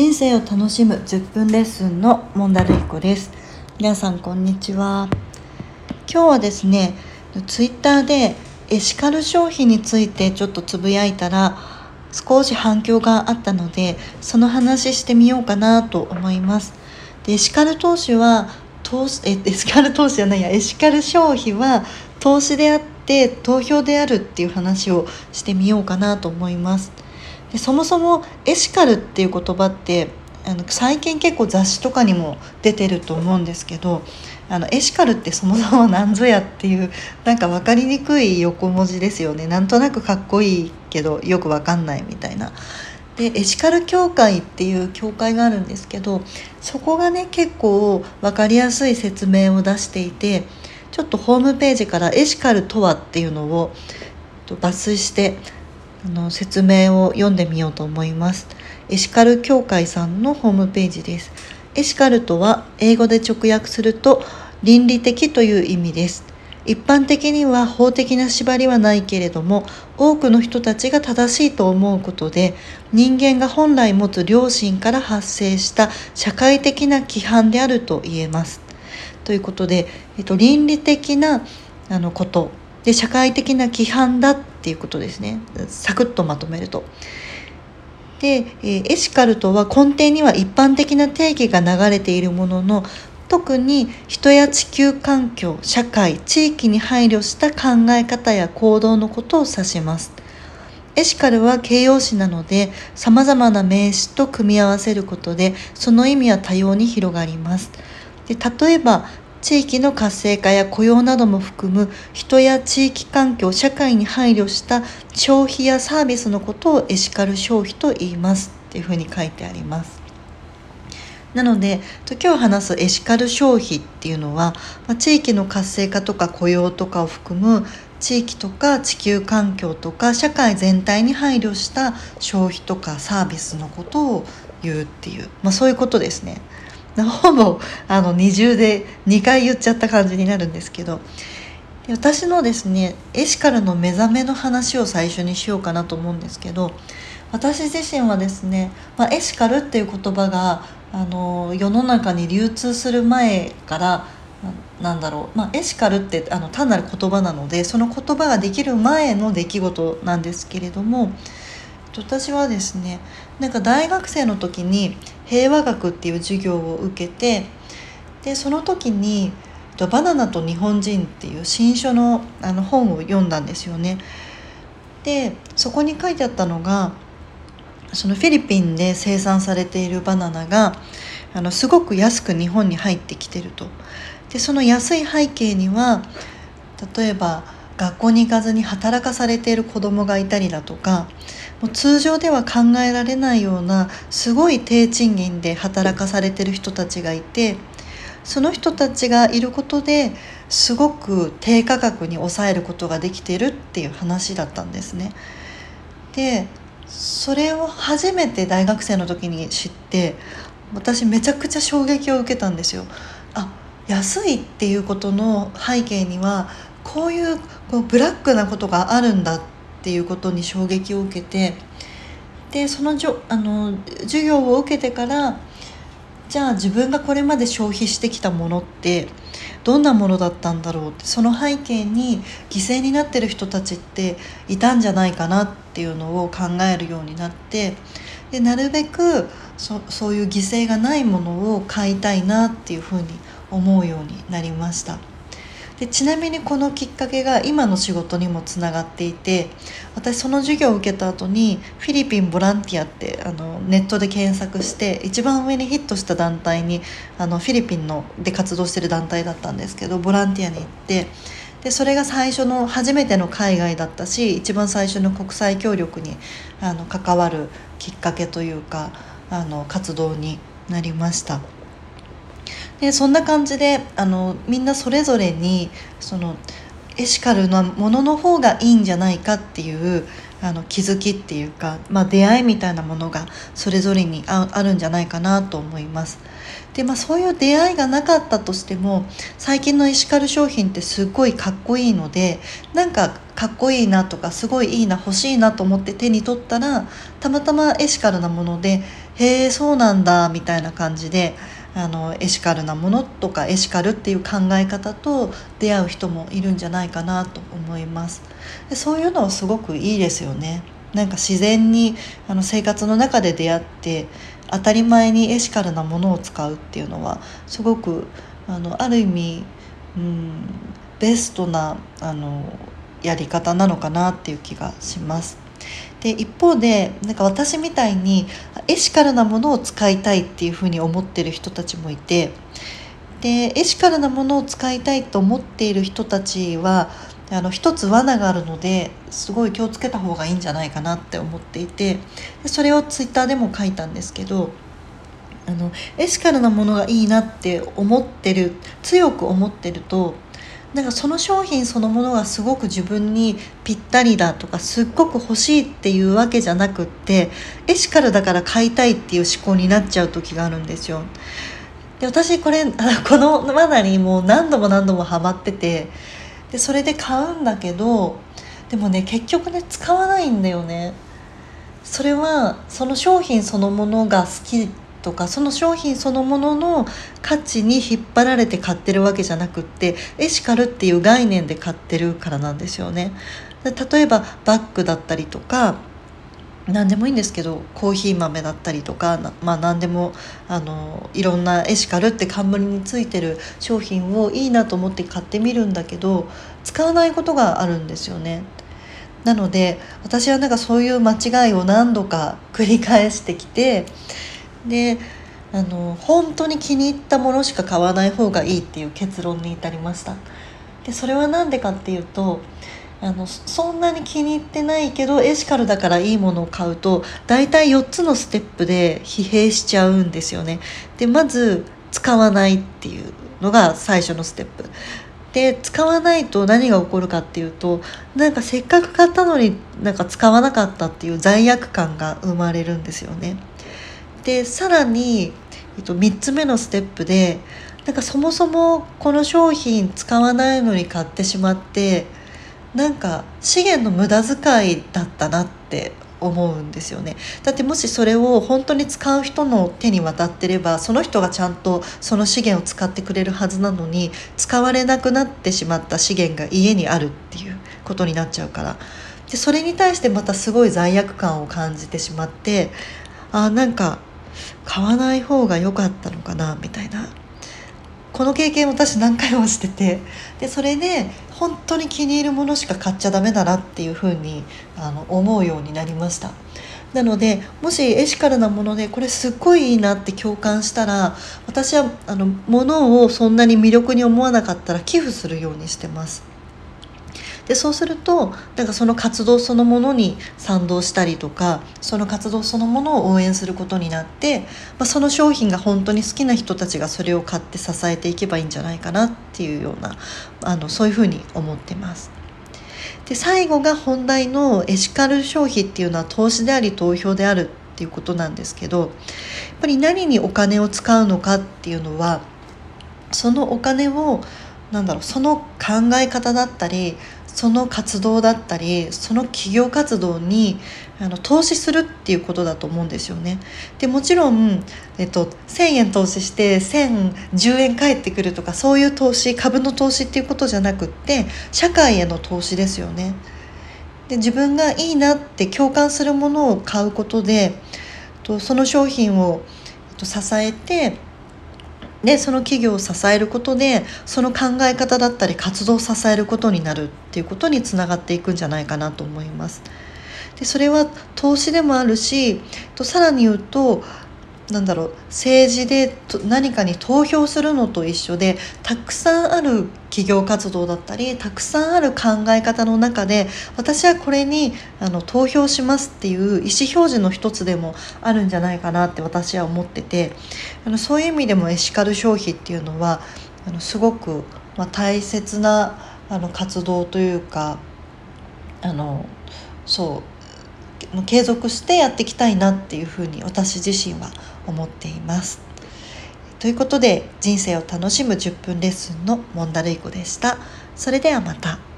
人生を楽しむ10分レッスンのモンダルヒコです。皆さんこんにちは。今日はですねツイッターでエシカル消費についてちょっとつぶやいたら少し反響があったのでその話してみようかなと思います。でエシカル投資は投資えエシカル投資じゃないやエシカル消費は投資であって投票であるっていう話をしてみようかなと思います。でそもそもエシカルっていう言葉ってあの最近結構雑誌とかにも出てると思うんですけどあのエシカルってそもそも何ぞやっていうなんか分かりにくい横文字ですよねなんとなくかっこいいけどよく分かんないみたいな。でエシカル協会っていう協会があるんですけどそこがね結構分かりやすい説明を出していてちょっとホームページからエシカルとはっていうのを抜粋してあの説明を読んでみようと思います。エシカル協会さんのホームページです。エシカルとは英語で直訳すると倫理的という意味です。一般的には法的な縛りはないけれども多くの人たちが正しいと思うことで人間が本来持つ良心から発生した社会的な規範であると言えます。ということで、えっと、倫理的なあのこと。で社会的な規範だっっていうことですねサクッとまとめると。で、えエシカルとは根底には一般的な定義が流れているものの特に人や地球環境社会地域に配慮した考え方や行動のことを指します。エシカルは形容詞なので様々な名詞と組み合わせることでその意味は多様に広がります。で例えば地域の活性化や雇用なども含む人や地域環境社会に配慮した消費やサービスのことをエシカル消費と言いますっていうふうに書いてあります。なので今日話すエシカル消費っていうのは、ま地域の活性化とか雇用とかを含む地域とか地球環境とか社会全体に配慮した消費とかサービスのことを言うっていう、まあ、そういうことですね。ほぼあの二重で2回言っちゃった感じになるんですけど。私のですねエシカルの目覚めの話を最初にしようかなと思うんですけど私自身はですね、まあ、エシカルっていう言葉があの世の中に流通する前からなんだろう、まあ、エシカルってあの単なる言葉なのでその言葉ができる前の出来事なんですけれども私はですねなんか大学生の時に平和学っていう授業を受けてでその時に「バナナと日本人」っていう新書のあの本を読んだんですよね。でそこに書いてあったのがそのフィリピンで生産されているバナナがあのすごく安く日本に入ってきてると。でその安い背景には例えば学校に行かずに働かされている子どもがいたりだとかもう通常では考えられないようなすごい低賃金で働かされてる人たちがいてその人たちがいることですごく低価格に抑えることができてるっていう話だったんですね。でそれを初めて大学生の時に知って私めちゃくちゃ衝撃を受けたんですよ。あ安いっていうことの背景にはこういうこうブラックなことがあるんだってっていうことに衝撃を受けてでそのじょあの授業を受けてからじゃあ自分がこれまで消費してきたものってどんなものだったんだろうってその背景に犠牲になってる人たちっていたんじゃないかなっていうのを考えるようになってでなるべくそそういう犠牲がないものを買いたいなっていうふうに思うようになりました。でちなみにこのきっかけが今の仕事にもつながっていて私その授業を受けた後にフィリピンボランティアってあのネットで検索して一番上にヒットした団体にあのフィリピンので活動してる団体だったんですけどボランティアに行ってでそれが最初の初めての海外だったし一番最初の国際協力にあの関わるきっかけというかあの活動になりました。でそんな感じであのみんなそれぞれにそのエシカルなものの方がいいんじゃないかっていうあの気づきっていうか、まあ、出会いみたいなものがそれぞれにあるんじゃないかなと思います。でまあそういう出会いがなかったとしても最近のエシカル商品ってすごいかっこいいのでなんかかっこいいなとかすごいいいな欲しいなと思って手に取ったらたまたまエシカルなものでへえそうなんだみたいな感じであのエシカルなものとかエシカルっていう考え方と出会う人もいるんじゃないかなと思いますでそういうのはすごくいいですよねなんか自然にあの生活の中で出会って当たり前にエシカルなものを使うっていうのはすごくあのある意味、うん、ベストなあのやり方なのかなっていう気がします。で一方でなんか私みたいにエシカルなものを使いたいっていうふうに思ってる人たちもいてでエシカルなものを使いたいと思っている人たちはあの一つ罠があるのですごい気をつけた方がいいんじゃないかなって思っていてそれをツイッターでも書いたんですけどあのエシカルなものがいいなって思ってる強く思ってるとなんかその商品そのものがすごく自分にぴったりだとかすっごく欲しいっていうわけじゃなくってエシカルだから買いたいっていう思考になっちゃう時があるんですよ。で私これこの罠にもう何度も何度もハマっててでそれで買うんだけどでもね結局ね使わないんだよね。それはその商品そのものが好きとかその商品そのものの価値に引っ張られて買ってるわけじゃなくってエシカルっていう概念で買ってるからなんですよね。例えばバッグだったりとか何でもいいんですけどコーヒー豆だったりとかまあ何でもあのいろんなエシカルって冠についてる商品をいいなと思って買ってみるんだけど使わないことがあるんですよね。なので私はなんかそういう間違いを何度か繰り返してきてであの本当に気に入ったものしか買わない方がいいっていう結論に至りました。でそれは何でかっていうとあのそんなに気に入ってないけどエシカルだからいいものを買うと大体4つのステップで疲弊しちゃうんですよね。でまず使わないっていうのが最初のステップ。で使わないと何が起こるかっていうとなんかせっかく買ったのになんか使わなかったっていう罪悪感が生まれるんですよね。でさらに、えっと、3つ目のステップでなんかそもそもこの商品使わないのに買ってしまってなんか資源の無駄遣いだったなって思うんですよね。だってもしそれを本当に使う人の手に渡ってればその人がちゃんとその資源を使ってくれるはずなのに使われなくなってしまった資源が家にあるっていうことになっちゃうから。でそれに対してまたすごい罪悪感を感じてしまってあなんか買わない方が良かったのかなみたいな。この経験私何回もしてて。でそれで本当に気に入るものしか買っちゃダメだなっていうふうにあの思うようになりました。なのでもしエシカルなものでこれすっごいいいなって共感したら私はあの物をそんなに魅力に思わなかったら寄付するようにしてます。でそうするとなんかその活動そのものに賛同したりとかその活動そのものを応援することになって、まあ、その商品が本当に好きな人たちがそれを買って支えていけばいいんじゃないかなっていうようなあのそういうふうに思ってます。で最後が本題のエシカル消費っていうのは投資であり投票であるっていうことなんですけどやっぱり何にお金を使うのかっていうのはそのお金をなんだろうその考え方だったりその活動だったりその企業活動にあの投資するっていうことだと思うんですよね。でもちろん、えっと、1,000円投資して1,010円返ってくるとかそういう投資株の投資っていうことじゃなくって社会への投資ですよね。で自分がいいなって共感するものを買うことでとその商品を支えてでその企業を支えることでその考え方だったり活動を支えることになるっていうことにつながっていくんじゃないかなと思います。でそれは投資でもあるしとさらに言うとなんだろう政治で何かに投票するのと一緒でたくさんある企業活動だったりたくさんある考え方の中で私はこれにあの投票しますっていう意思表示の一つでもあるんじゃないかなって私は思っててあのそういう意味でもエシカル消費っていうのはあのすごく、まあ、大切なあの活動というかあのそう継続してやっていきたいなっていうふうに私自身は思っています。ということで人生を楽しむ10分レッスンのモンダルイコでした。それではまた。